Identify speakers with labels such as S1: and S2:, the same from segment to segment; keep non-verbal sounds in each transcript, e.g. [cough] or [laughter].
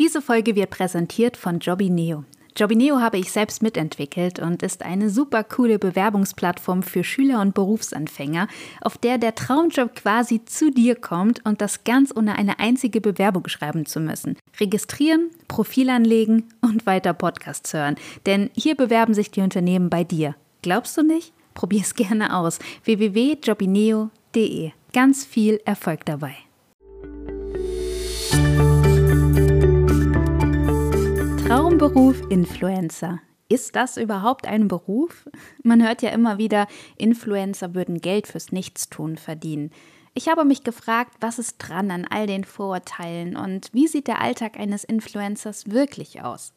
S1: Diese Folge wird präsentiert von Jobineo. Jobineo habe ich selbst mitentwickelt und ist eine super coole Bewerbungsplattform für Schüler und Berufsanfänger, auf der der Traumjob quasi zu dir kommt und das ganz ohne eine einzige Bewerbung schreiben zu müssen. Registrieren, Profil anlegen und weiter Podcasts hören. Denn hier bewerben sich die Unternehmen bei dir. Glaubst du nicht? Probier es gerne aus. www.jobineo.de. Ganz viel Erfolg dabei. Traumberuf Influencer. Ist das überhaupt ein Beruf? Man hört ja immer wieder, Influencer würden Geld fürs Nichtstun verdienen. Ich habe mich gefragt, was ist dran an all den Vorurteilen und wie sieht der Alltag eines Influencers wirklich aus?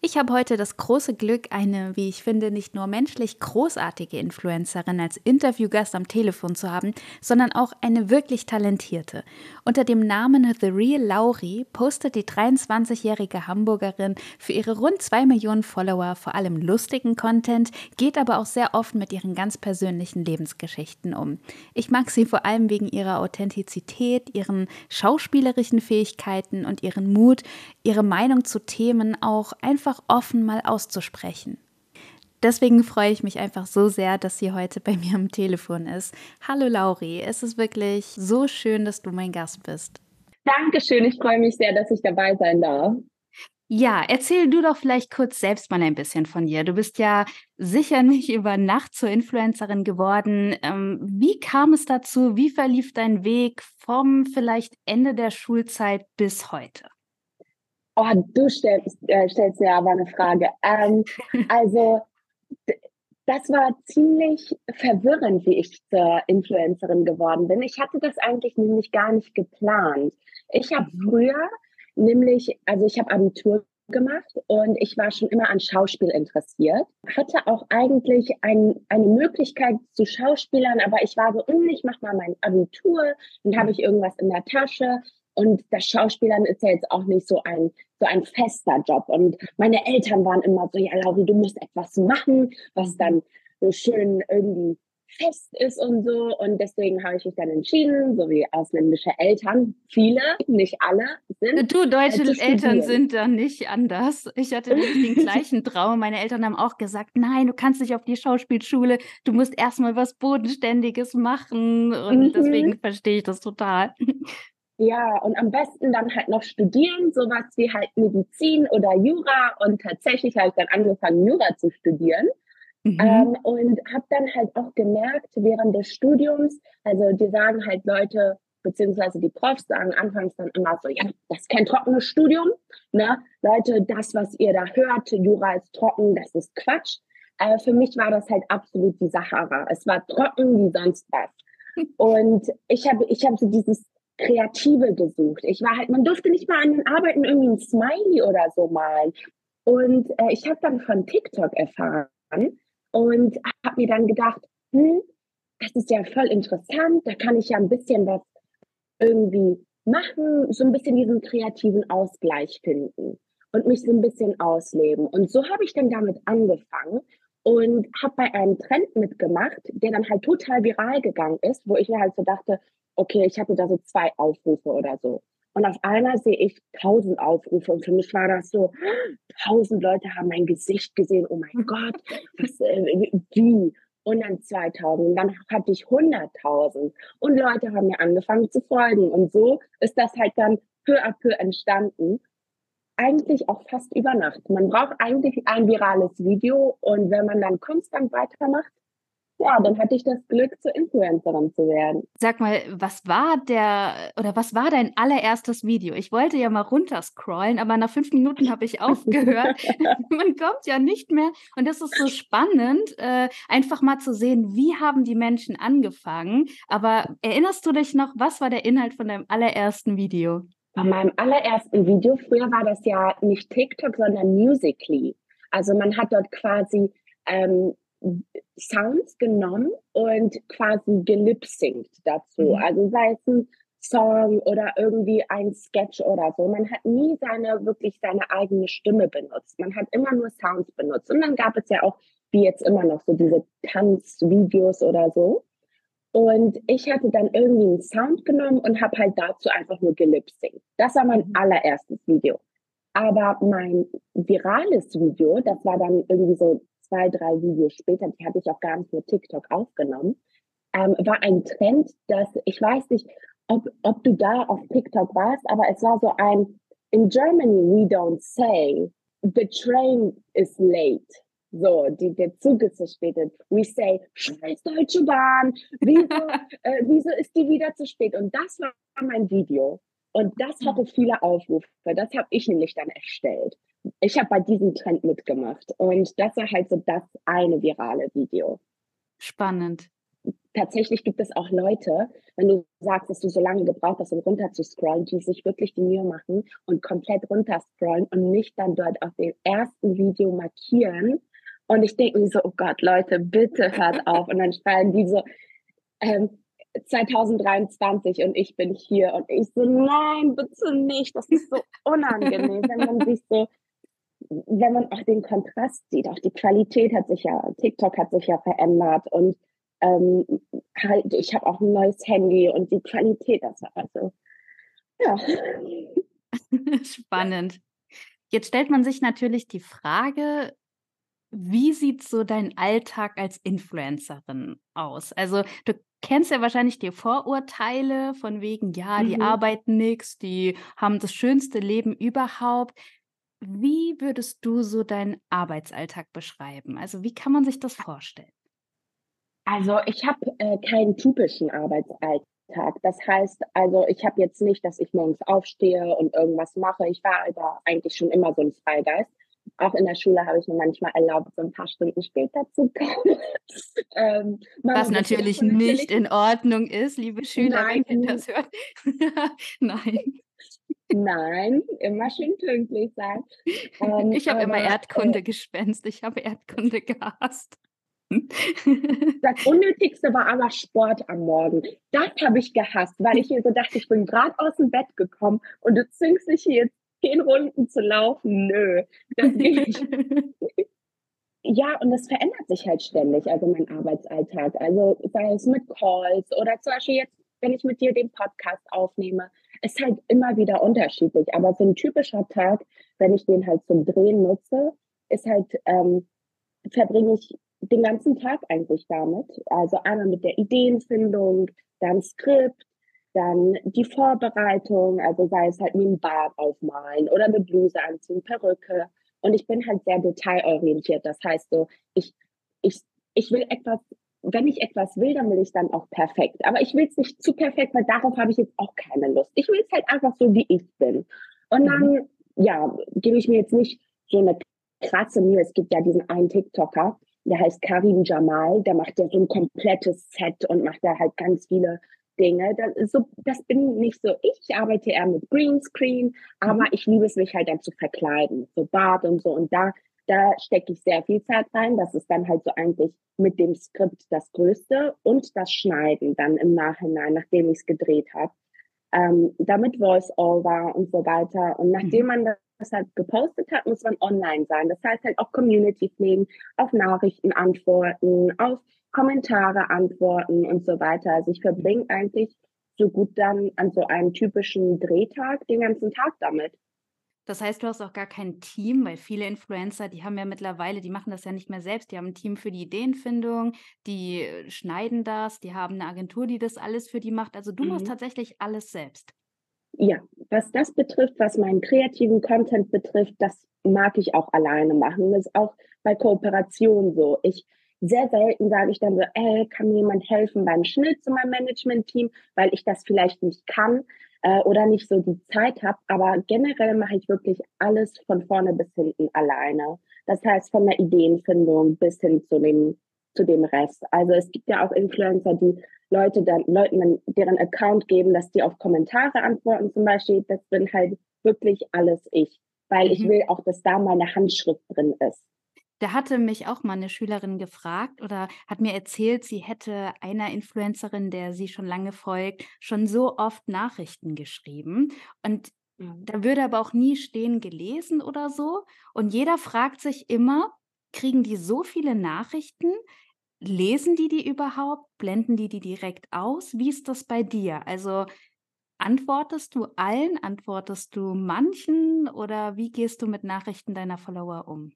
S1: Ich habe heute das große Glück, eine, wie ich finde, nicht nur menschlich großartige Influencerin als Interviewgast am Telefon zu haben, sondern auch eine wirklich talentierte. Unter dem Namen The Real Lauri postet die 23-jährige Hamburgerin für ihre rund zwei Millionen Follower vor allem lustigen Content, geht aber auch sehr oft mit ihren ganz persönlichen Lebensgeschichten um. Ich mag sie vor allem wegen ihrer Authentizität, ihren schauspielerischen Fähigkeiten und ihren Mut, ihre Meinung zu Themen auch einfach offen mal auszusprechen. Deswegen freue ich mich einfach so sehr, dass sie heute bei mir am Telefon ist. Hallo Lauri, es ist wirklich so schön, dass du mein Gast bist.
S2: Dankeschön, ich freue mich sehr, dass ich dabei sein darf.
S1: Ja, erzähl du doch vielleicht kurz selbst mal ein bisschen von dir. Du bist ja sicher nicht über Nacht zur Influencerin geworden. Ähm, wie kam es dazu? Wie verlief dein Weg vom vielleicht Ende der Schulzeit bis heute?
S2: Oh, du stellst, äh, stellst mir aber eine Frage. Ähm, [laughs] also, das war ziemlich verwirrend, wie ich zur Influencerin geworden bin. Ich hatte das eigentlich nämlich gar nicht geplant. Ich habe mhm. früher nämlich, also ich habe Abitur gemacht und ich war schon immer an Schauspiel interessiert. Hatte auch eigentlich ein, eine Möglichkeit zu Schauspielern, aber ich war so, hm, ich mache mal mein Abitur, dann habe ich irgendwas in der Tasche. Und das Schauspielern ist ja jetzt auch nicht so ein, so ein fester Job. Und meine Eltern waren immer so, ja, Lauri, du musst etwas machen, was dann so schön irgendwie fest ist und so. Und deswegen habe ich mich dann entschieden, so wie ausländische Eltern, viele, nicht alle, sind.
S1: Du, deutsche äh, Eltern sind da nicht anders. Ich hatte den [laughs] gleichen Traum. Meine Eltern haben auch gesagt, nein, du kannst nicht auf die Schauspielschule, du musst erstmal was Bodenständiges machen. Und mhm. deswegen verstehe ich das total.
S2: Ja, und am besten dann halt noch studieren, sowas wie halt Medizin oder Jura. Und tatsächlich habe ich dann angefangen, Jura zu studieren. Mhm. Ähm, und habe dann halt auch gemerkt, während des Studiums, also die sagen halt Leute, beziehungsweise die Profs sagen anfangs dann immer so, ja, das ist kein trockenes Studium. Ne? Leute, das, was ihr da hört, Jura ist trocken, das ist Quatsch. Äh, für mich war das halt absolut die Sahara. Es war trocken wie sonst was. [laughs] Und ich habe ich hab so dieses Kreative gesucht. Ich war halt, man durfte nicht mal an den Arbeiten irgendwie ein Smiley oder so malen. Und äh, ich habe dann von TikTok erfahren und habe mir dann gedacht, hm, das ist ja voll interessant, da kann ich ja ein bisschen was irgendwie machen, so ein bisschen diesen kreativen Ausgleich finden und mich so ein bisschen ausleben. Und so habe ich dann damit angefangen und habe bei einem Trend mitgemacht, der dann halt total viral gegangen ist, wo ich mir halt so dachte, okay, ich hatte da so zwei Aufrufe oder so. Und auf einmal sehe ich tausend Aufrufe und für mich war das so, tausend Leute haben mein Gesicht gesehen, oh mein Gott, was, äh, wie? Und dann 2000, und dann hatte ich 100.000 und Leute haben mir angefangen zu folgen und so ist das halt dann peu à peu entstanden. Eigentlich auch fast über Nacht. Man braucht eigentlich ein virales Video und wenn man dann konstant weitermacht, ja, dann hatte ich das Glück, zur Influencerin zu werden.
S1: Sag mal, was war der oder was war dein allererstes Video? Ich wollte ja mal runterscrollen, aber nach fünf Minuten habe ich aufgehört. [laughs] Man kommt ja nicht mehr. Und das ist so spannend, äh, einfach mal zu sehen, wie haben die Menschen angefangen. Aber erinnerst du dich noch, was war der Inhalt von deinem allerersten Video?
S2: Von meinem allerersten Video, früher war das ja nicht TikTok, sondern Musically. Also man hat dort quasi ähm, Sounds genommen und quasi gelipsingt dazu. Mhm. Also sei es ein Song oder irgendwie ein Sketch oder so. Man hat nie seine, wirklich seine eigene Stimme benutzt. Man hat immer nur Sounds benutzt. Und dann gab es ja auch, wie jetzt immer noch, so diese Tanzvideos oder so. Und ich hatte dann irgendwie einen Sound genommen und habe halt dazu einfach nur gelipsingt. Das war mein mhm. allererstes Video. Aber mein virales Video, das war dann irgendwie so zwei, drei Videos später, die habe ich auch gar nicht mit TikTok aufgenommen, ähm, war ein Trend, dass ich weiß nicht, ob, ob du da auf TikTok warst, aber es war so ein In Germany we don't say the train is late. So, die, der Zug ist verspätet. We say, scheiß Deutsche Bahn, wieso, [laughs] äh, wieso ist die wieder zu spät? Und das war mein Video. Und das hatte viele Aufrufe. Das habe ich nämlich dann erstellt. Ich habe bei diesem Trend mitgemacht. Und das war halt so das eine virale Video.
S1: Spannend
S2: tatsächlich gibt es auch Leute, wenn du sagst, dass du so lange gebraucht hast, um runter zu scrollen, die sich wirklich die Mühe machen und komplett runter scrollen und mich dann dort auf dem ersten Video markieren. Und ich denke mir so, oh Gott, Leute, bitte hört auf. Und dann schreiben die so, ähm, 2023 und ich bin hier. Und ich so, nein, bitte nicht. Das ist so unangenehm, wenn man sich so, wenn man auch den Kontrast sieht. Auch die Qualität hat sich ja, TikTok hat sich ja verändert und ähm, halt, ich habe auch ein neues Handy und die Qualität, das war also, ja. [laughs]
S1: Spannend. Jetzt stellt man sich natürlich die Frage, wie sieht so dein Alltag als Influencerin aus? Also du kennst ja wahrscheinlich die Vorurteile von wegen, ja, die mhm. arbeiten nichts, die haben das schönste Leben überhaupt. Wie würdest du so deinen Arbeitsalltag beschreiben? Also wie kann man sich das vorstellen?
S2: Also ich habe äh, keinen typischen Arbeitsalltag. Das heißt, also ich habe jetzt nicht, dass ich morgens aufstehe und irgendwas mache. Ich war aber eigentlich schon immer so ein Freigeist. Auch in der Schule habe ich mir manchmal erlaubt, so ein paar Stunden später zu kommen. [laughs]
S1: ähm, Was natürlich nicht in Ordnung ist, liebe Schüler, Nein. wenn ihr das hört. [laughs]
S2: Nein. Nein, immer schön pünktlich sein.
S1: Ähm, [laughs] ich habe immer Erdkunde äh, gespenst. Ich habe Erdkunde gehasst. [laughs]
S2: Das Unnötigste war aber Sport am Morgen. Das habe ich gehasst, weil ich mir so dachte, ich bin gerade aus dem Bett gekommen und du zwingst mich hier jetzt zehn Runden zu laufen. Nö, das geht nicht. [laughs] ja, und das verändert sich halt ständig, also mein Arbeitsalltag. Also sei es mit Calls oder zum Beispiel jetzt, wenn ich mit dir den Podcast aufnehme, ist halt immer wieder unterschiedlich. Aber so ein typischer Tag, wenn ich den halt zum Drehen nutze, ist halt, ähm, verbringe ich den ganzen Tag eigentlich damit. Also einmal mit der Ideenfindung, dann Skript, dann die Vorbereitung, also sei es halt mir ein Bart aufmalen oder eine Bluse anziehen, Perücke. Und ich bin halt sehr detailorientiert. Das heißt so, ich, ich, ich will etwas, wenn ich etwas will, dann will ich dann auch perfekt. Aber ich will es nicht zu perfekt, weil darauf habe ich jetzt auch keine Lust. Ich will es halt einfach so, wie ich bin. Und dann, mhm. ja, gebe ich mir jetzt nicht so eine krasse Mühe. Es gibt ja diesen einen TikToker, der heißt Karim Jamal, der macht ja so ein komplettes Set und macht da halt ganz viele Dinge. Das, so, das bin nicht so ich. Ich arbeite eher mit Greenscreen, aber mhm. ich liebe es, mich halt dann zu verkleiden, so Bart und so. Und da, da stecke ich sehr viel Zeit rein. Das ist dann halt so eigentlich mit dem Skript das Größte und das Schneiden dann im Nachhinein, nachdem ich es gedreht habe. Ähm, damit Voice-Over und so weiter. Und nachdem mhm. man das das halt gepostet hat, muss man online sein. Das heißt halt auch Community pflegen, auf Nachrichten antworten, auf Kommentare antworten und so weiter. Also ich verbringe eigentlich so gut dann an so einem typischen Drehtag den ganzen Tag damit.
S1: Das heißt, du hast auch gar kein Team, weil viele Influencer, die haben ja mittlerweile, die machen das ja nicht mehr selbst, die haben ein Team für die Ideenfindung, die schneiden das, die haben eine Agentur, die das alles für die macht. Also du mhm. machst tatsächlich alles selbst.
S2: Ja, was das betrifft, was meinen kreativen Content betrifft, das mag ich auch alleine machen. Das ist auch bei Kooperation so. Ich sehr selten sage ich dann so, ey, kann mir jemand helfen beim Schnitt zu meinem Management-Team, weil ich das vielleicht nicht kann äh, oder nicht so die Zeit habe. Aber generell mache ich wirklich alles von vorne bis hinten alleine. Das heißt, von der Ideenfindung bis hin zu dem, zu dem Rest. Also es gibt ja auch Influencer, die Leute dann, Leuten dann deren Account geben, dass die auf Kommentare antworten zum Beispiel. Das bin halt wirklich alles ich, weil mhm. ich will auch, dass da meine Handschrift drin ist.
S1: Da hatte mich auch mal eine Schülerin gefragt oder hat mir erzählt, sie hätte einer Influencerin, der sie schon lange folgt, schon so oft Nachrichten geschrieben. Und mhm. da würde aber auch nie stehen gelesen oder so. Und jeder fragt sich immer, kriegen die so viele Nachrichten? Lesen die die überhaupt? Blenden die die direkt aus? Wie ist das bei dir? Also Antwortest du allen? Antwortest du manchen? Oder wie gehst du mit Nachrichten deiner Follower um?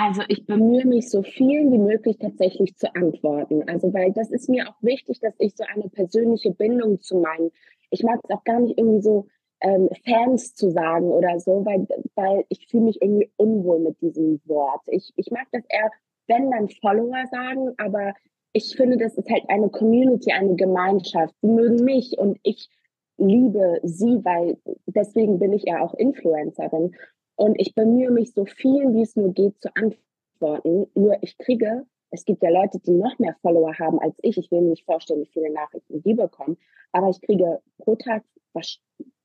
S2: Also ich bemühe mich, so viel wie möglich tatsächlich zu antworten. Also weil das ist mir auch wichtig, dass ich so eine persönliche Bindung zu meinen. Ich mag es auch gar nicht irgendwie so ähm, Fans zu sagen oder so, weil, weil ich fühle mich irgendwie unwohl mit diesem Wort. Ich, ich mag das eher, wenn dann Follower sagen, aber ich finde, das ist halt eine Community, eine Gemeinschaft. Sie mögen mich und ich liebe sie, weil deswegen bin ich ja auch Influencerin. Und ich bemühe mich so viel, wie es nur geht, zu antworten. Nur ich kriege, es gibt ja Leute, die noch mehr Follower haben als ich. Ich will mir nicht vorstellen, wie viele Nachrichten die bekommen. Aber ich kriege pro Tag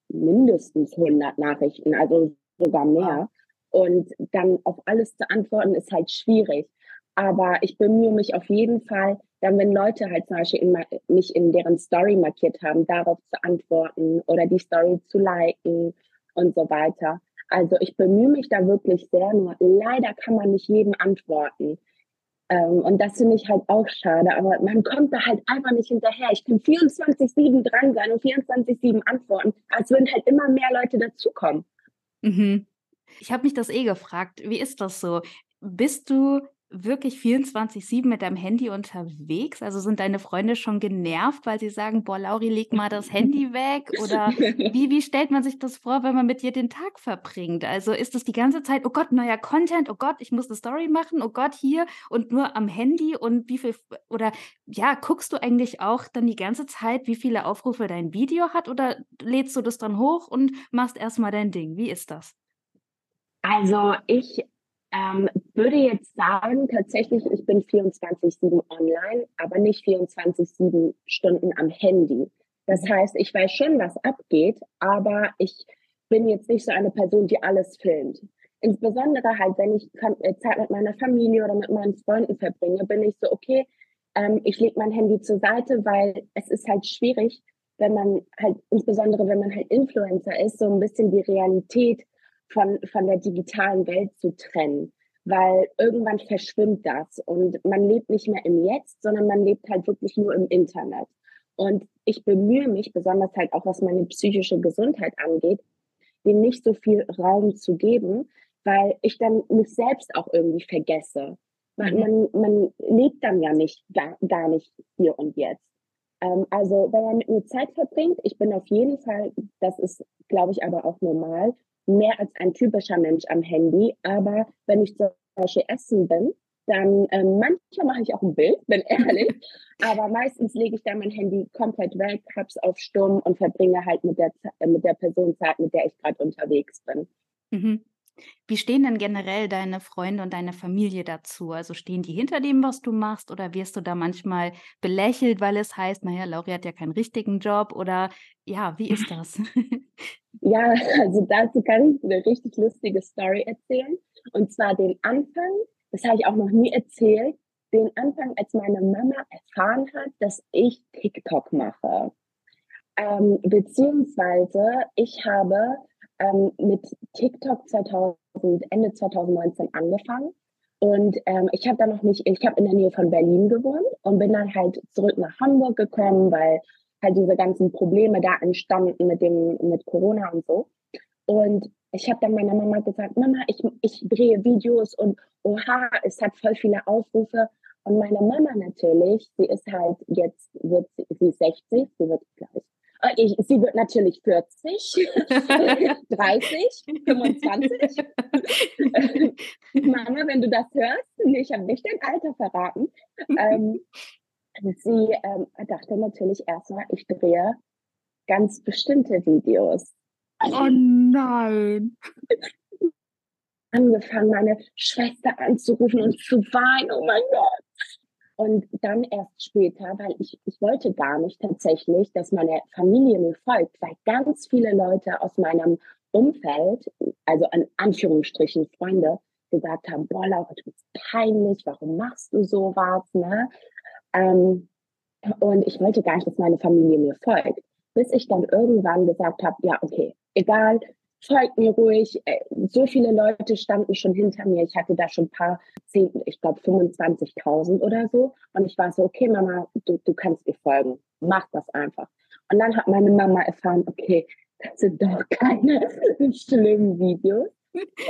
S2: mindestens 100 Nachrichten, also sogar mehr. Und dann auf alles zu antworten, ist halt schwierig. Aber ich bemühe mich auf jeden Fall, dann, wenn Leute halt zum Beispiel in, mich in deren Story markiert haben, darauf zu antworten oder die Story zu liken und so weiter. Also ich bemühe mich da wirklich sehr, nur leider kann man nicht jedem antworten. Ähm, und das finde ich halt auch schade, aber man kommt da halt einfach nicht hinterher. Ich kann 24-7 dran sein und 24-7 antworten, als würden halt immer mehr Leute dazukommen.
S1: Mhm. Ich habe mich das eh gefragt, wie ist das so? Bist du wirklich 24/7 mit deinem Handy unterwegs? Also sind deine Freunde schon genervt, weil sie sagen: „Boah, Lauri, leg mal das Handy [laughs] weg“? Oder wie wie stellt man sich das vor, wenn man mit dir den Tag verbringt? Also ist es die ganze Zeit: „Oh Gott, neuer Content, oh Gott, ich muss 'ne Story machen, oh Gott, hier“ und nur am Handy und wie viel oder ja, guckst du eigentlich auch dann die ganze Zeit, wie viele Aufrufe dein Video hat oder lädst du das dann hoch und machst erst mal dein Ding? Wie ist das?
S2: Also, ich ähm, würde jetzt sagen, tatsächlich, ich bin 24-7 online, aber nicht 24-7 Stunden am Handy. Das mhm. heißt, ich weiß schon, was abgeht, aber ich bin jetzt nicht so eine Person, die alles filmt. Insbesondere halt, wenn ich äh, Zeit mit meiner Familie oder mit meinen Freunden verbringe, bin ich so, okay, ähm, ich lege mein Handy zur Seite, weil es ist halt schwierig, wenn man halt, insbesondere wenn man halt Influencer ist, so ein bisschen die Realität von, von der digitalen Welt zu trennen, weil irgendwann verschwimmt das und man lebt nicht mehr im Jetzt, sondern man lebt halt wirklich nur im Internet. Und ich bemühe mich, besonders halt auch was meine psychische Gesundheit angeht, dem nicht so viel Raum zu geben, weil ich dann mich selbst auch irgendwie vergesse. Man, mhm. man, man lebt dann ja nicht gar, gar nicht hier und jetzt. Ähm, also wenn man mit mir Zeit verbringt, ich bin auf jeden Fall, das ist, glaube ich, aber auch normal, mehr als ein typischer Mensch am Handy. Aber wenn ich zum Beispiel essen bin, dann ähm, manchmal mache ich auch ein Bild, bin [laughs] ehrlich. aber meistens lege ich dann mein Handy komplett weg, hab's auf Stumm und verbringe halt mit der, äh, mit der Person Zeit, mit der ich gerade unterwegs bin.
S1: Mhm. Wie stehen denn generell deine Freunde und deine Familie dazu? Also stehen die hinter dem, was du machst, oder wirst du da manchmal belächelt, weil es heißt, naja, Lauri hat ja keinen richtigen Job oder ja, wie ist [laughs] das?
S2: Ja, [laughs] also dazu kann ich eine richtig lustige Story erzählen. Und zwar den Anfang, das habe ich auch noch nie erzählt, den Anfang, als meine Mama erfahren hat, dass ich TikTok mache. Ähm, beziehungsweise ich habe ähm, mit TikTok 2000, Ende 2019 angefangen. Und ähm, ich habe da noch nicht, ich habe in der Nähe von Berlin gewohnt und bin dann halt zurück nach Hamburg gekommen, weil halt diese ganzen Probleme da entstanden mit dem, mit Corona und so. Und ich habe dann meiner Mama gesagt, Mama, ich, ich drehe Videos und oha, es hat voll viele Aufrufe. Und meine Mama natürlich, sie ist halt jetzt, wird sie, sie ist 60, sie wird gleich. Äh, ich, sie wird natürlich 40, 30, 25. Mama, wenn du das hörst, ich habe nicht dein Alter verraten. Ähm, sie ähm, dachte natürlich erstmal, ich drehe ganz bestimmte Videos.
S1: Oh nein! [laughs]
S2: Angefangen, meine Schwester anzurufen und zu weinen, oh mein Gott. Und dann erst später, weil ich, ich wollte gar nicht tatsächlich, dass meine Familie mir folgt, weil ganz viele Leute aus meinem Umfeld, also an Anführungsstrichen Freunde, gesagt haben, boah, Laura, du bist peinlich, warum machst du sowas, ne? Ähm, und ich wollte gar nicht, dass meine Familie mir folgt, bis ich dann irgendwann gesagt habe, ja, okay, egal, folgt mir ruhig. Äh, so viele Leute standen schon hinter mir. Ich hatte da schon ein paar, zehn, ich glaube 25.000 oder so. Und ich war so, okay, Mama, du, du kannst mir folgen. Mach das einfach. Und dann hat meine Mama erfahren, okay, das sind doch [laughs] keine schlimmen Videos.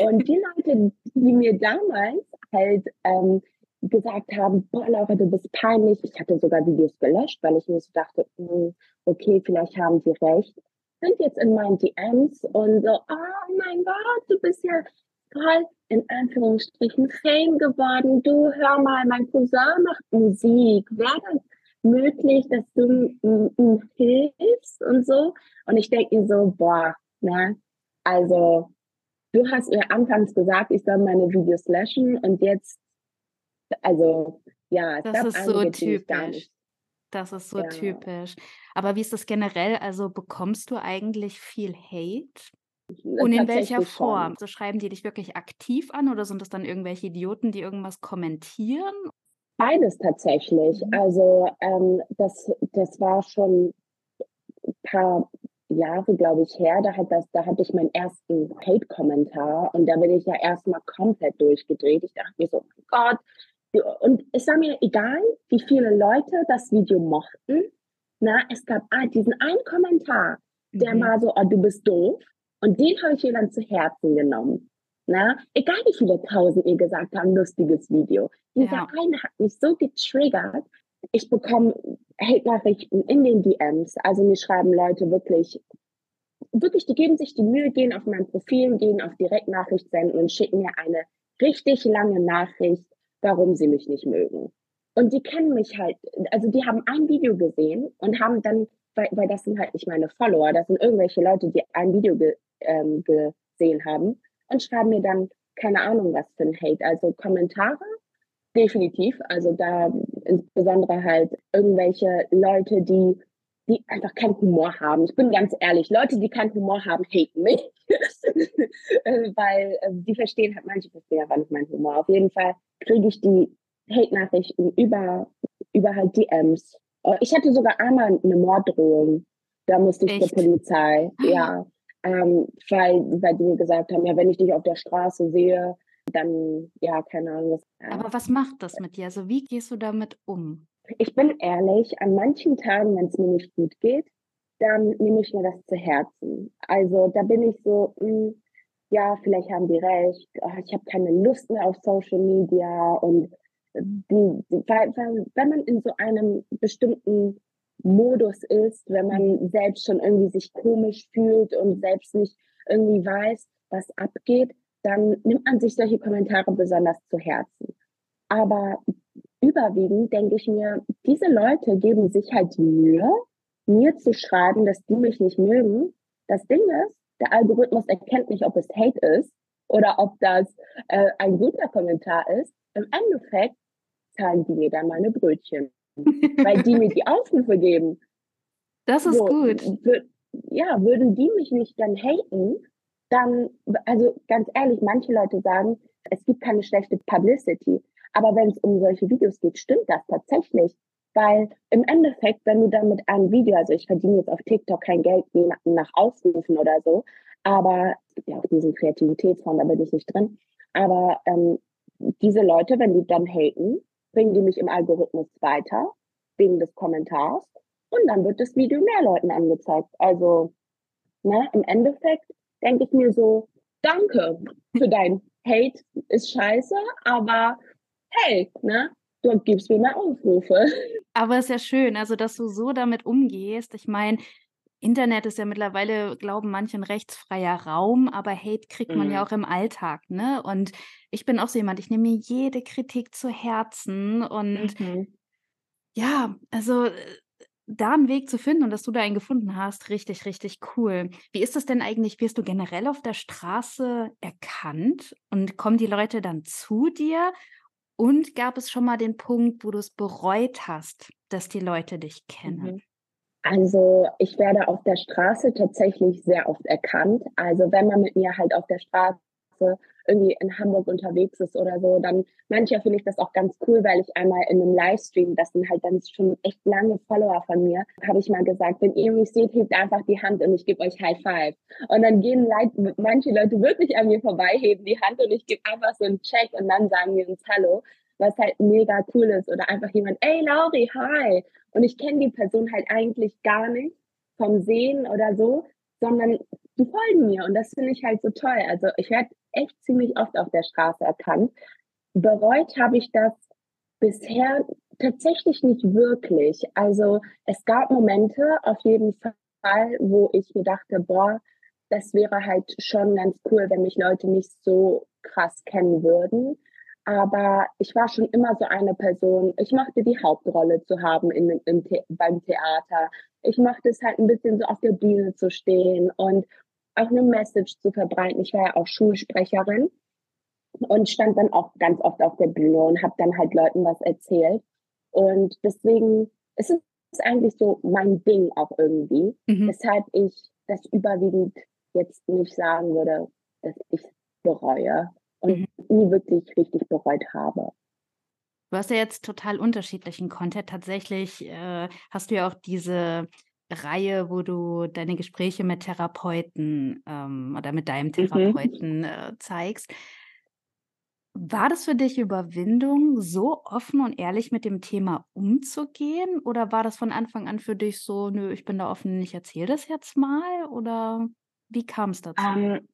S2: Und die Leute, die mir damals halt ähm, gesagt haben, boah, Laura, du bist peinlich. Ich hatte sogar Videos gelöscht, weil ich mir so dachte, hm, okay, vielleicht haben sie recht. Sind jetzt in meinen DMs und so, oh mein Gott, du bist ja voll in Anführungsstrichen Fame geworden. Du, hör mal, mein Cousin macht Musik. Wäre das möglich, dass du ihm hilfst und so? Und ich denke mir so, boah, ne, also du hast mir anfangs gesagt, ich soll meine Videos löschen und jetzt, also ja,
S1: das ist so typisch. Das ist so ja. typisch. Aber wie ist das generell? Also bekommst du eigentlich viel Hate? Und in welcher Form? So schreiben die dich wirklich aktiv an oder sind das dann irgendwelche Idioten, die irgendwas kommentieren?
S2: Beides tatsächlich. Mhm. Also ähm, das, das war schon ein paar Jahre, glaube ich, her. Da, hat das, da hatte ich meinen ersten Hate-Kommentar und da bin ich ja erstmal komplett durchgedreht. Ich dachte mir so, oh Gott. Und es war mir egal, wie viele Leute das Video mochten. Na, es gab diesen einen Kommentar, der mhm. war so, oh, du bist doof. Und den habe ich mir dann zu Herzen genommen. Na, egal wie viele tausend ihr gesagt haben, lustiges Video. Dieser ja. eine hat mich so getriggert. Ich bekomme Hate-Nachrichten in den DMs. Also mir schreiben Leute wirklich, wirklich, die geben sich die Mühe, gehen auf mein Profil, gehen auf Direktnachricht senden und schicken mir eine richtig lange Nachricht, warum sie mich nicht mögen. Und die kennen mich halt, also die haben ein Video gesehen und haben dann, weil, weil das sind halt nicht meine Follower, das sind irgendwelche Leute, die ein Video ge, ähm, gesehen haben und schreiben mir dann keine Ahnung was für ein Hate. Also Kommentare, definitiv. Also da insbesondere halt irgendwelche Leute, die die einfach keinen Humor haben. Ich bin ganz ehrlich, Leute, die keinen Humor haben, haten mich, [laughs] äh, weil äh, die verstehen halt, manche verstehen aber nicht meinen Humor. Auf jeden Fall kriege ich die Hate-Nachrichten über, über halt DMs. Ich hatte sogar einmal eine Morddrohung. Da musste ich Echt? zur Polizei. Ja ähm, weil, weil die mir gesagt haben, ja, wenn ich dich auf der Straße sehe, dann, ja, keine Ahnung.
S1: Was, ja. Aber was macht das mit dir? Also wie gehst du damit um?
S2: Ich bin ehrlich, an manchen Tagen, wenn es mir nicht gut geht, dann nehme ich mir das zu Herzen. Also da bin ich so, mh, hm, ja, vielleicht haben die recht, ah, ich habe keine Lust mehr auf Social Media und die, weil, weil, wenn man in so einem bestimmten Modus ist, wenn man mhm. selbst schon irgendwie sich komisch fühlt und selbst nicht irgendwie weiß, was abgeht, dann nimmt man sich solche Kommentare besonders zu Herzen. Aber überwiegend denke ich mir, diese Leute geben sich halt die Mühe, mir zu schreiben, dass die mich nicht mögen. Das Ding ist, der Algorithmus erkennt nicht, ob es Hate ist oder ob das äh, ein guter Kommentar ist. Im Endeffekt zahlen die mir dann meine Brötchen [laughs] weil die mir die Aufrufe geben.
S1: Das ist so, gut.
S2: Ja, würden die mich nicht dann haten, dann, also ganz ehrlich, manche Leute sagen, es gibt keine schlechte Publicity. Aber wenn es um solche Videos geht, stimmt das tatsächlich. Weil im Endeffekt, wenn du dann mit einem Video, also ich verdiene jetzt auf TikTok kein Geld nach, nach Aufrufen oder so, aber es gibt ja auch diesen Kreativitätsfonds, da bin ich nicht drin. Aber ähm, diese Leute, wenn die dann haten, bringen die mich im Algorithmus weiter wegen des Kommentars und dann wird das Video mehr Leuten angezeigt. Also ne, im Endeffekt denke ich mir so, danke für dein Hate, ist scheiße, aber hey, ne, du gibst mir mehr Aufrufe. [laughs]
S1: Aber es ist ja schön, also dass du so damit umgehst. Ich meine, Internet ist ja mittlerweile, glauben manche, ein rechtsfreier Raum, aber Hate kriegt man ja mhm. auch im Alltag, ne? Und ich bin auch so jemand, ich nehme mir jede Kritik zu Herzen und Mhm. ja, also äh, da einen Weg zu finden und dass du da einen gefunden hast, richtig, richtig cool. Wie ist das denn eigentlich? Wirst du generell auf der Straße erkannt und kommen die Leute dann zu dir? Und gab es schon mal den Punkt, wo du es bereut hast, dass die Leute dich kennen?
S2: Mhm. Also ich werde auf der Straße tatsächlich sehr oft erkannt. Also wenn man mit mir halt auf der Straße irgendwie in Hamburg unterwegs ist oder so, dann manchmal finde ich das auch ganz cool, weil ich einmal in einem Livestream, das sind halt dann schon echt lange Follower von mir, habe ich mal gesagt, wenn ihr mich seht, hebt einfach die Hand und ich gebe euch High Five. Und dann gehen Leute, manche Leute wirklich an mir vorbei, heben die Hand und ich gebe einfach so einen Check und dann sagen wir uns Hallo was halt mega cool ist. Oder einfach jemand, ey Lauri, hi. Und ich kenne die Person halt eigentlich gar nicht vom Sehen oder so, sondern die folgen mir und das finde ich halt so toll. Also ich werde echt ziemlich oft auf der Straße erkannt. Bereut habe ich das bisher tatsächlich nicht wirklich. Also es gab Momente auf jeden Fall, wo ich mir dachte, boah, das wäre halt schon ganz cool, wenn mich Leute nicht so krass kennen würden. Aber ich war schon immer so eine Person, ich mochte die Hauptrolle zu haben in, The beim Theater. Ich mochte es halt ein bisschen so auf der Bühne zu stehen und auch eine Message zu verbreiten. Ich war ja auch Schulsprecherin und stand dann auch ganz oft auf der Bühne und habe dann halt Leuten was erzählt. Und deswegen ist es eigentlich so mein Ding auch irgendwie, mhm. weshalb ich das überwiegend jetzt nicht sagen würde, dass ich bereue und mhm. nie wirklich richtig bereut habe.
S1: Du hast ja jetzt total unterschiedlichen Content. Tatsächlich äh, hast du ja auch diese Reihe, wo du deine Gespräche mit Therapeuten ähm, oder mit deinem mhm. Therapeuten mhm. äh, zeigst. War das für dich Überwindung, so offen und ehrlich mit dem Thema umzugehen? Oder war das von Anfang an für dich so, nö, ich bin da offen, ich erzähle das jetzt mal? Oder wie kam es dazu?
S2: Ähm,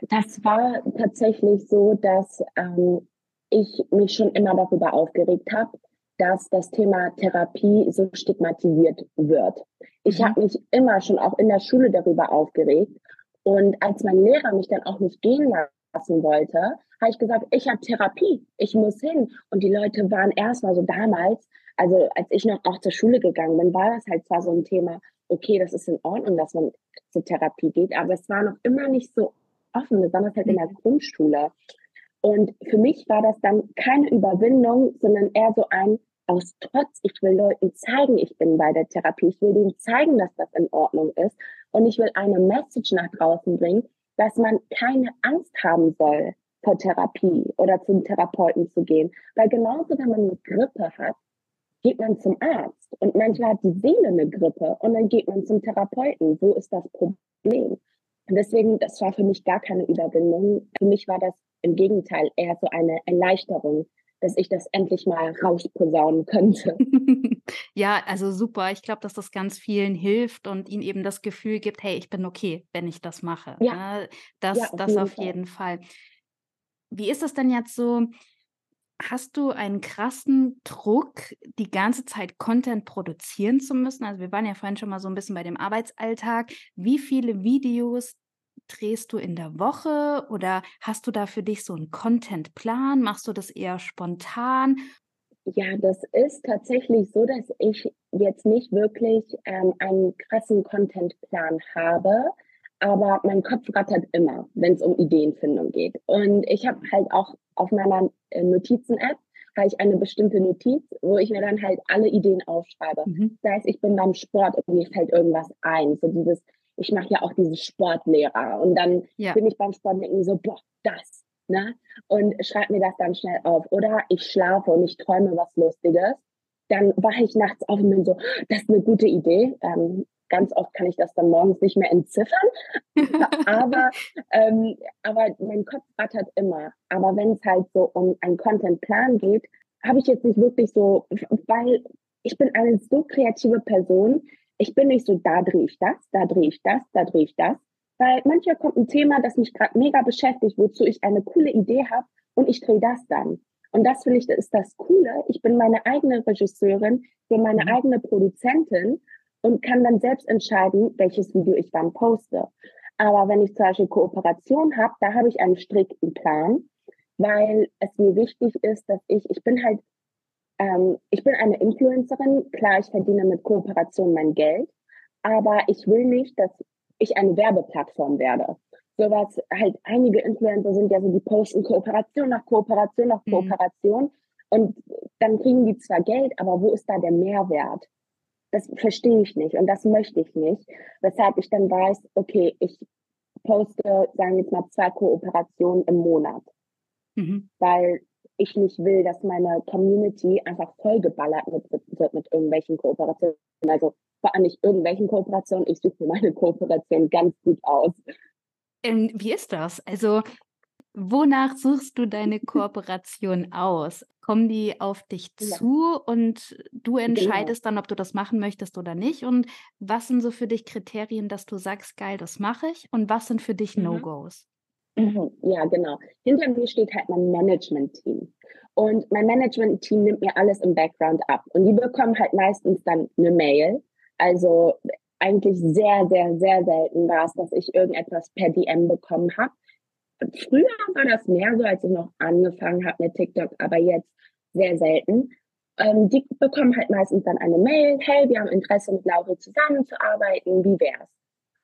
S2: das war tatsächlich so, dass ähm, ich mich schon immer darüber aufgeregt habe, dass das Thema Therapie so stigmatisiert wird. Ich mhm. habe mich immer schon auch in der Schule darüber aufgeregt. Und als mein Lehrer mich dann auch nicht gehen lassen wollte, habe ich gesagt, ich habe Therapie, ich muss hin. Und die Leute waren erstmal so damals, also als ich noch auch zur Schule gegangen bin, war das halt zwar so ein Thema, okay, das ist in Ordnung, dass man zur Therapie geht, aber es war noch immer nicht so offen, besonders halt in der mhm. Grundschule. Und für mich war das dann keine Überwindung, sondern eher so ein aus Trotz, ich will Leuten zeigen, ich bin bei der Therapie, ich will denen zeigen, dass das in Ordnung ist und ich will eine Message nach draußen bringen, dass man keine Angst haben soll vor Therapie oder zum Therapeuten zu gehen. Weil genauso, wenn man eine Grippe hat, geht man zum Arzt und manchmal hat die Seele eine Grippe und dann geht man zum Therapeuten. Wo ist das Problem? Und deswegen, das war für mich gar keine Überwindung. Für mich war das im Gegenteil eher so eine Erleichterung, dass ich das endlich mal rausposaunen könnte. [laughs]
S1: ja, also super. Ich glaube, dass das ganz vielen hilft und ihnen eben das Gefühl gibt, hey, ich bin okay, wenn ich das mache. Ja. Ne? Das, ja, auf das jeden auf jeden Fall. Fall. Wie ist es denn jetzt so? Hast du einen krassen Druck, die ganze Zeit Content produzieren zu müssen? Also wir waren ja vorhin schon mal so ein bisschen bei dem Arbeitsalltag. Wie viele Videos drehst du in der Woche oder hast du da für dich so einen Contentplan? Machst du das eher spontan?
S2: Ja, das ist tatsächlich so, dass ich jetzt nicht wirklich ähm, einen krassen Contentplan habe, aber mein Kopf rattert immer, wenn es um Ideenfindung geht. Und ich habe halt auch auf meiner äh, Notizen-App habe ich eine bestimmte Notiz, wo ich mir dann halt alle Ideen aufschreibe. Mhm. Das heißt, ich bin beim Sport und mir fällt irgendwas ein. So dieses, ich mache ja auch diese Sportlehrer und dann ja. bin ich beim Sport und denke so, boah, das, ne? Und schreibe mir das dann schnell auf. Oder ich schlafe und ich träume was Lustiges. Dann wache ich nachts auf und bin so, das ist eine gute Idee. Ähm, ganz oft kann ich das dann morgens nicht mehr entziffern. [laughs] aber, ähm, aber mein Kopf rattert immer. Aber wenn es halt so um einen Contentplan geht, habe ich jetzt nicht wirklich so, weil ich bin eine so kreative Person. Ich bin nicht so, da drehe ich das, da drehe ich das, da drehe ich das. Weil manchmal kommt ein Thema, das mich gerade mega beschäftigt, wozu ich eine coole Idee habe und ich drehe das dann. Und das finde ich, das ist das Coole. Ich bin meine eigene Regisseurin, bin meine mhm. eigene Produzentin und kann dann selbst entscheiden, welches Video ich dann poste. Aber wenn ich zum Beispiel Kooperation habe, da habe ich einen strikten Plan, weil es mir wichtig ist, dass ich, ich bin halt, ähm, ich bin eine Influencerin, klar, ich verdiene mit Kooperation mein Geld, aber ich will nicht, dass ich eine Werbeplattform werde. Sowas, halt einige Influencer sind ja so, die posten Kooperation nach Kooperation nach mhm. Kooperation mhm. und dann kriegen die zwar Geld, aber wo ist da der Mehrwert? Das verstehe ich nicht und das möchte ich nicht. Weshalb ich dann weiß, okay, ich poste, sagen wir jetzt mal, zwei Kooperationen im Monat. Mhm. Weil ich nicht will, dass meine Community einfach vollgeballert wird, mit irgendwelchen Kooperationen. Also vor allem nicht irgendwelchen Kooperationen. Ich suche mir meine Kooperation ganz gut aus.
S1: Ähm, wie ist das? Also Wonach suchst du deine Kooperation aus? Kommen die auf dich
S2: Ja.
S1: zu und du
S2: Genau.
S1: entscheidest dann, ob du das machen möchtest oder nicht? Und was sind so für dich Kriterien, dass du sagst: „Geil, das mache ich“, und was sind für dich
S2: Mhm.
S1: No-Gos?
S2: Mhm. Ja, genau. Hinter mir steht halt mein Management-Team. Und mein Management-Team nimmt mir alles im Background ab. Und die bekommen halt meistens dann eine Mail. Also eigentlich sehr, sehr, sehr selten war es, dass ich irgendetwas per DM bekommen habe. Früher war das mehr so, als ich noch angefangen habe mit TikTok, aber jetzt sehr selten. Ähm, die bekommen halt meistens dann eine Mail, hey, wir haben Interesse mit Lauri zusammenzuarbeiten, wie wär's?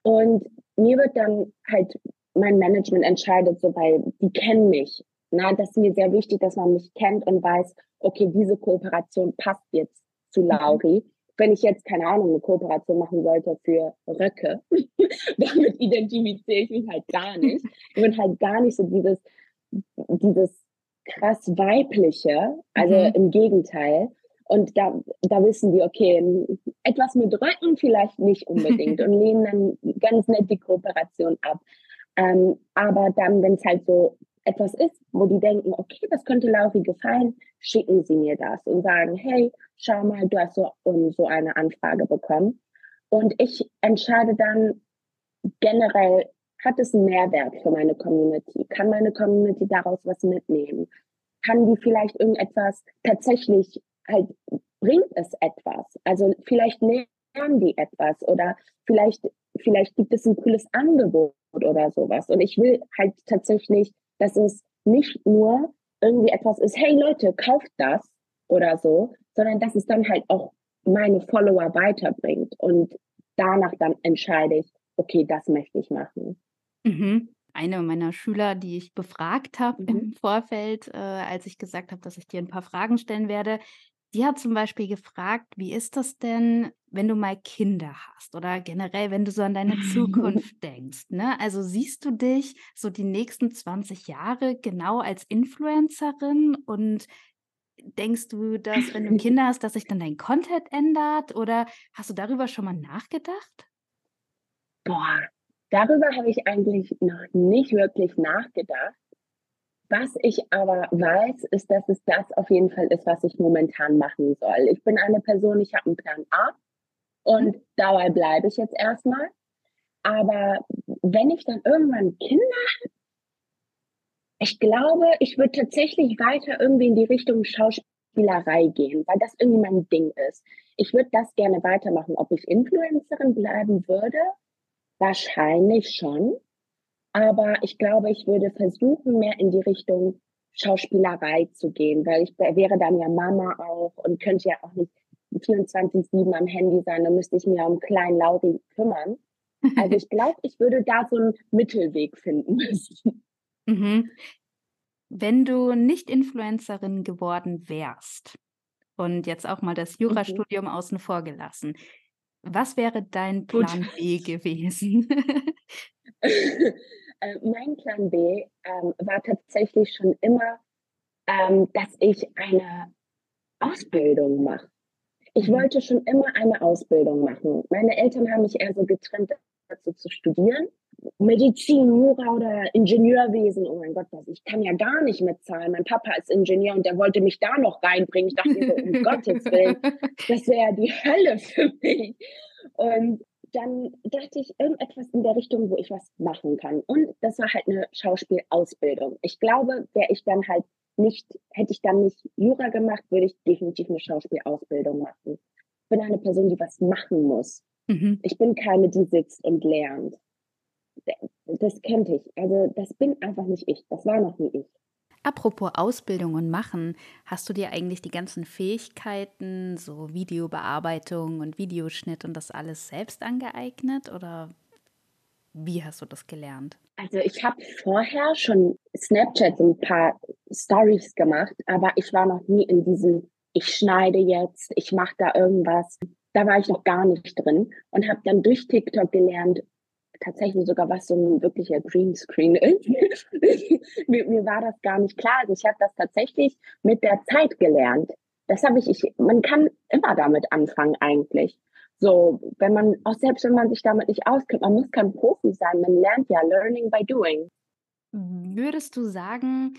S2: Und mir wird dann halt mein Management entscheidet so, weil die kennen mich. Na, das ist mir sehr wichtig, dass man mich kennt und weiß, okay, diese Kooperation passt jetzt zu
S1: Mhm.
S2: Lauri. Wenn ich jetzt, keine Ahnung, eine Kooperation machen sollte für Röcke, [laughs] damit identifiziere ich mich halt gar nicht. [laughs] Ich bin halt gar nicht so dieses, dieses krass weibliche, also
S1: Mhm.
S2: im Gegenteil. Und da, da wissen die, okay, etwas mit Röcken vielleicht nicht unbedingt [laughs] und lehnen dann ganz nett die Kooperation ab. Ähm, aber dann, wenn es halt so etwas ist, wo die denken, okay, das könnte Lauri gefallen, schicken sie mir das und sagen, hey, schau mal, du hast so und so eine Anfrage bekommen. Und ich entscheide dann generell, hat es einen Mehrwert für meine Community? Kann meine Community daraus was mitnehmen? Kann die vielleicht irgendetwas tatsächlich halt, bringt es etwas? Also vielleicht lernen die etwas oder vielleicht, vielleicht gibt es ein cooles Angebot oder sowas. Und ich will halt tatsächlich, dass es nicht nur irgendwie etwas ist, hey Leute, kauft das oder so, sondern dass es dann halt auch meine Follower weiterbringt. Und danach dann entscheide ich, okay, das möchte ich machen.
S1: Mhm. Eine meiner Schüler, die ich befragt habe
S2: Mhm.
S1: im Vorfeld, äh, als ich gesagt habe, dass ich dir ein paar Fragen stellen werde, die hat zum Beispiel gefragt: „Wie ist das denn, wenn du mal Kinder hast oder generell, wenn du so an deine [laughs] Zukunft denkst, ne? Also, siehst du dich so die nächsten 20 Jahre genau als Influencerin und denkst du, dass, wenn du [laughs] Kinder hast, dass sich dann dein Content ändert oder hast du darüber schon mal nachgedacht?
S2: Boah, darüber habe ich eigentlich noch nicht wirklich nachgedacht. Was ich aber weiß, ist, dass es das auf jeden Fall ist, was ich momentan machen soll. Ich bin eine Person, ich habe einen Plan A und dabei bleibe ich jetzt erstmal. Aber wenn ich dann irgendwann Kinder habe, ich glaube, ich würde tatsächlich weiter irgendwie in die Richtung Schauspielerei gehen, weil das irgendwie mein Ding ist. Ich würde das gerne weitermachen. Ob ich Influencerin bleiben würde, wahrscheinlich schon. Aber ich glaube, ich würde versuchen, mehr in die Richtung Schauspielerei zu gehen, weil ich wäre dann ja Mama auch und könnte ja auch nicht 24-7 am Handy sein, dann müsste ich mir um kleinen Lauri kümmern. Also ich [laughs] glaube, ich würde da so einen Mittelweg finden müssen.
S1: Mhm. Wenn du nicht Influencerin geworden wärst und jetzt auch mal das
S2: Mhm.
S1: Jurastudium außen vor gelassen, was wäre dein
S2: Gut.
S1: Plan [laughs] B gewesen? [laughs]
S2: Äh, mein Plan B ähm, war tatsächlich schon immer, ähm, dass ich eine Ausbildung mache. Ich
S1: Mhm.
S2: wollte schon immer eine Ausbildung machen. Meine Eltern haben mich eher so getrennt dazu zu studieren. Medizin, Jura oder Ingenieurwesen, oh mein Gott, ich kann ja gar nicht mitzahlen. Mein Papa ist Ingenieur und der wollte mich da noch reinbringen. Ich dachte so, um [laughs] Gottes Willen, das wäre die [laughs] Hölle für mich. Und dann dachte ich, irgendetwas in der Richtung, wo ich was machen kann. Und das war halt eine Schauspielausbildung. Ich glaube, wäre ich dann halt nicht, hätte ich dann nicht Jura gemacht, würde ich definitiv eine Schauspielausbildung machen. Ich bin eine Person, die was machen muss.
S1: Mhm.
S2: Ich bin keine, die sitzt und lernt. Das könnte ich. Also das bin einfach nicht ich. Das war noch nie ich.
S1: Apropos Ausbildung und Machen, hast du dir eigentlich die ganzen Fähigkeiten, so Videobearbeitung und Videoschnitt und das alles selbst angeeignet oder wie hast du das gelernt?
S2: Also ich habe vorher schon Snapchat so ein paar Stories gemacht, aber ich war noch nie in diesem, ich schneide jetzt, ich mache da irgendwas. Da war ich noch gar nicht drin und habe dann durch TikTok gelernt, tatsächlich sogar, was so ein wirklicher Greenscreen ist. [laughs] mir, mir war das gar nicht klar. Also ich habe das tatsächlich mit der Zeit gelernt. Das habe ich, ich, man kann immer damit anfangen eigentlich. So, wenn man, auch selbst wenn man sich damit nicht auskennt, man muss kein Profi sein, man lernt ja learning by doing.
S1: Würdest du sagen,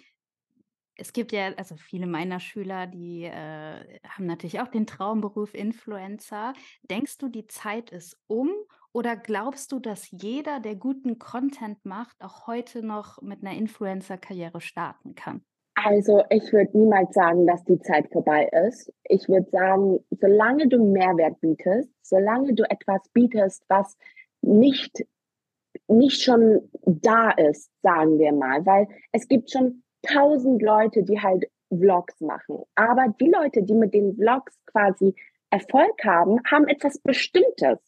S1: Es gibt ja, also viele meiner Schüler, die äh, haben natürlich auch den Traumberuf Influencer. Denkst du, die Zeit ist um oder glaubst du, dass jeder, der guten Content macht, auch heute noch mit einer Influencer-Karriere starten kann?
S2: Also ich würde niemals sagen, dass die Zeit vorbei ist. Ich würde sagen, solange du Mehrwert bietest, solange du etwas bietest, was nicht, nicht schon da ist, sagen wir mal, weil es gibt schon tausend Leute, die halt Vlogs machen. Aber die Leute, die mit den Vlogs quasi Erfolg haben, haben etwas Bestimmtes.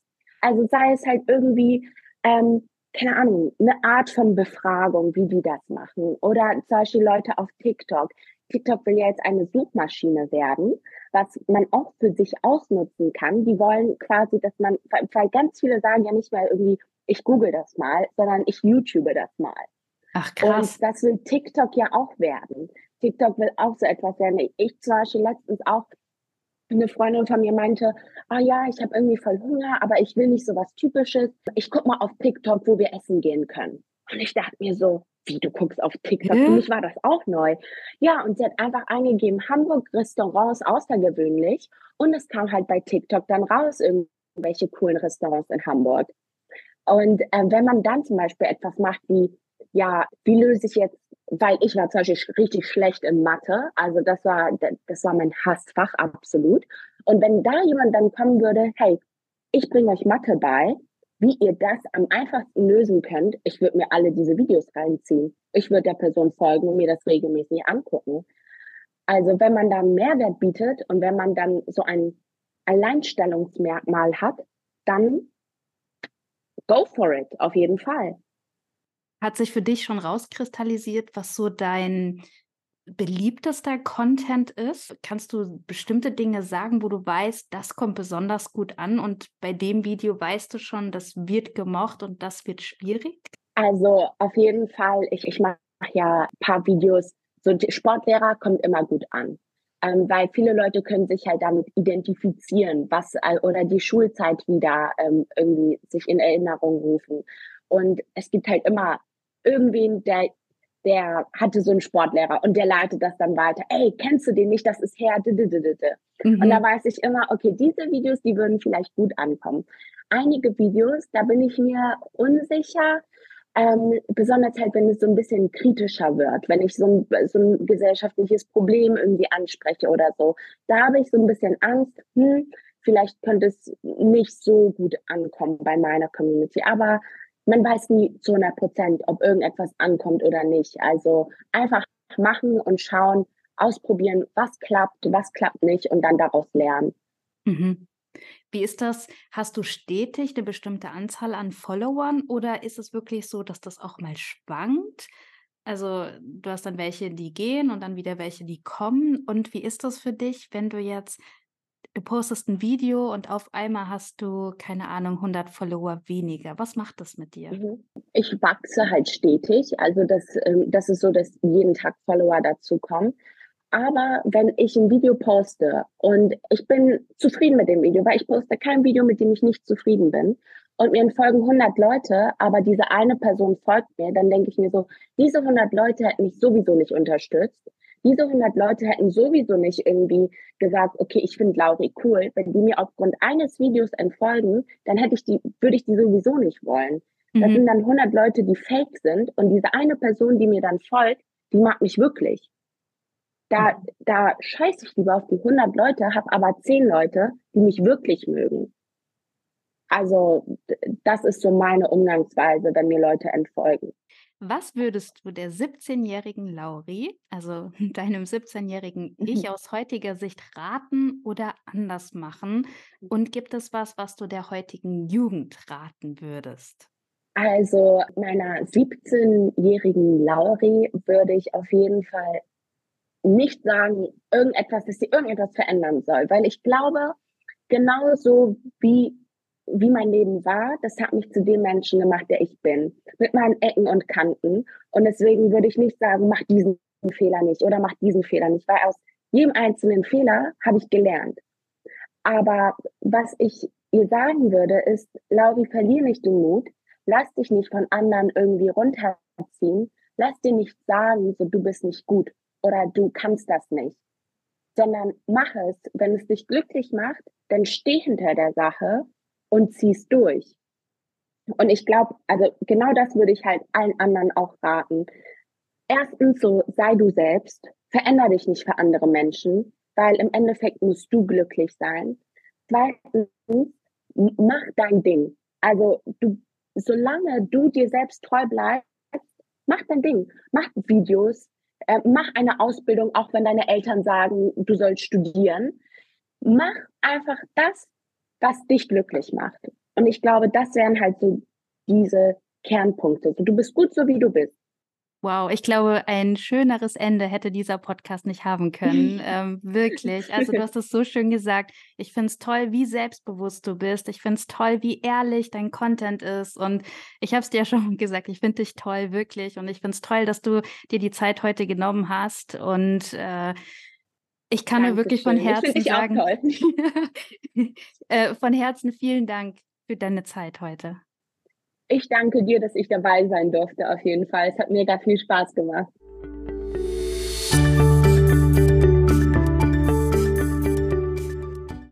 S2: Also sei es halt irgendwie, ähm, keine Ahnung, eine Art von Befragung, wie die das machen. Oder zum Beispiel Leute auf TikTok. TikTok will ja jetzt eine Suchmaschine werden, was man auch für sich ausnutzen kann. Die wollen quasi, dass man, weil ganz viele sagen ja nicht mal irgendwie, ich google das mal, sondern ich YouTube das mal.
S1: Ach krass.
S2: Und das will TikTok ja auch werden. TikTok will auch so etwas werden. Ich zum Beispiel letztens auch eine Freundin von mir meinte, ah ja, ich habe irgendwie voll Hunger, aber ich will nicht so was Typisches. Ich guck mal auf TikTok, wo wir essen gehen können. Und ich dachte mir so, wie du guckst auf TikTok. Für mich war das auch neu. Ja, und sie hat einfach eingegeben, Hamburg Restaurants außergewöhnlich. Und es kam halt bei TikTok dann raus, irgendwelche coolen Restaurants in Hamburg. Und äh, wenn man dann zum Beispiel etwas macht wie ja, wie löse ich jetzt, weil ich war zum Beispiel richtig schlecht in Mathe, also das war, das war mein Hassfach, absolut. Und wenn da jemand dann kommen würde, hey, ich bringe euch Mathe bei, wie ihr das am einfachsten lösen könnt, ich würde mir alle diese Videos reinziehen. Ich würde der Person folgen und mir das regelmäßig angucken. Also wenn man da Mehrwert bietet und wenn man dann so ein Alleinstellungsmerkmal hat, dann go for it, auf jeden Fall.
S1: Hat sich für dich schon rauskristallisiert, was so dein beliebtester Content ist? Kannst du bestimmte Dinge sagen, wo du weißt, das kommt besonders gut an und bei dem Video weißt du schon, das wird gemocht und das wird schwierig?
S2: Also auf jeden Fall, ich, ich mache ja ein paar Videos, so Sportlehrer kommt immer gut an. Ähm, weil viele Leute können sich halt damit identifizieren, was äh, oder die Schulzeit wieder ähm, irgendwie sich in Erinnerung rufen. Und es gibt halt immer irgendwen, der, der hatte so einen Sportlehrer und der leitet das dann weiter. Ey, kennst du den nicht? Das ist Herr. Mhm. Und da weiß ich immer, okay, diese Videos, die würden vielleicht gut ankommen. Einige Videos, da bin ich mir unsicher, ähm, besonders halt, wenn es so ein bisschen kritischer wird, wenn ich so ein, so ein gesellschaftliches Problem irgendwie anspreche oder so. Da habe ich so ein bisschen Angst, hm, vielleicht könnte es nicht so gut ankommen bei meiner Community. Aber man weiß nie zu 100 Prozent, ob irgendetwas ankommt oder nicht. Also einfach machen und schauen, ausprobieren, was klappt, was klappt nicht und dann daraus lernen.
S1: Mhm. Wie ist das? Hast du stetig eine bestimmte Anzahl an Followern oder ist es wirklich so, dass das auch mal schwankt? Also du hast dann welche, die gehen und dann wieder welche, die kommen. Und wie ist das für dich, wenn du jetzt du postest ein Video und auf einmal hast du, keine Ahnung, 100 Follower weniger. Was macht das mit dir? Mhm.
S2: Ich wachse halt stetig. Also das, ähm, das ist so, dass jeden Tag Follower dazukommen. Aber wenn ich ein Video poste und ich bin zufrieden mit dem Video, weil ich poste kein Video, mit dem ich nicht zufrieden bin und mir folgen 100 Leute, aber diese eine Person folgt mir, dann denke ich mir so, diese 100 Leute hätten mich sowieso nicht unterstützt diese 100 Leute hätten sowieso nicht irgendwie gesagt, okay, ich finde Lauri cool. Wenn die mir aufgrund eines Videos entfolgen, dann hätte ich die, würde ich die sowieso nicht wollen. Das mhm. sind dann 100 Leute, die fake sind und diese eine Person, die mir dann folgt, die mag mich wirklich. Da, mhm. da scheiße ich lieber auf die 100 Leute, habe aber 10 Leute, die mich wirklich mögen. Also das ist so meine Umgangsweise, wenn mir Leute entfolgen.
S1: Was würdest du der 17-jährigen Lauri, also [laughs] deinem 17-jährigen Ich [laughs] aus heutiger Sicht raten oder anders machen? Und gibt es was, was du der heutigen Jugend raten würdest?
S2: Also meiner 17-jährigen Lauri würde ich auf jeden Fall nicht sagen, irgendetwas, dass sie irgendetwas verändern soll, weil ich glaube, genauso wie wie mein Leben war, das hat mich zu dem Menschen gemacht, der ich bin. Mit meinen Ecken und Kanten. Und deswegen würde ich nicht sagen, mach diesen Fehler nicht oder mach diesen Fehler nicht, weil aus jedem einzelnen Fehler habe ich gelernt. Aber was ich ihr sagen würde, ist, Lauri, verlier nicht den Mut, lass dich nicht von anderen irgendwie runterziehen, lass dir nicht sagen, so du bist nicht gut. oder du kannst das nicht, sondern mach es, wenn es dich glücklich macht, dann steh hinter der Sache und zieh's durch. Und ich glaube, also genau das würde ich halt allen anderen auch raten. Erstens so, sei du selbst, veränder dich nicht für andere Menschen, weil im Endeffekt musst du glücklich sein. Zweitens, mach dein Ding. Also du, solange du dir selbst treu bleibst, mach dein Ding. Mach Videos, äh, mach eine Ausbildung, auch wenn deine Eltern sagen, du sollst studieren. Mach einfach das, was dich glücklich macht. Und ich glaube, das wären halt so diese Kernpunkte. Du bist gut so, wie du bist.
S1: Wow, ich glaube, ein schöneres Ende hätte dieser Podcast nicht haben können. [laughs] ähm, wirklich. Also du hast es so schön gesagt. Ich finde es toll, wie selbstbewusst du bist. Ich finde es toll, wie ehrlich dein Content ist. Und ich habe es dir ja [laughs] schon gesagt, ich finde dich toll, wirklich. Und ich finde es toll, dass du dir die Zeit heute genommen hast. Und äh, ich kann Dankeschön. nur wirklich von Herzen ich sagen, [laughs] äh, von Herzen vielen Dank für deine Zeit heute.
S2: Ich danke dir, dass ich dabei sein durfte, auf jeden Fall. Es hat mir da viel Spaß gemacht.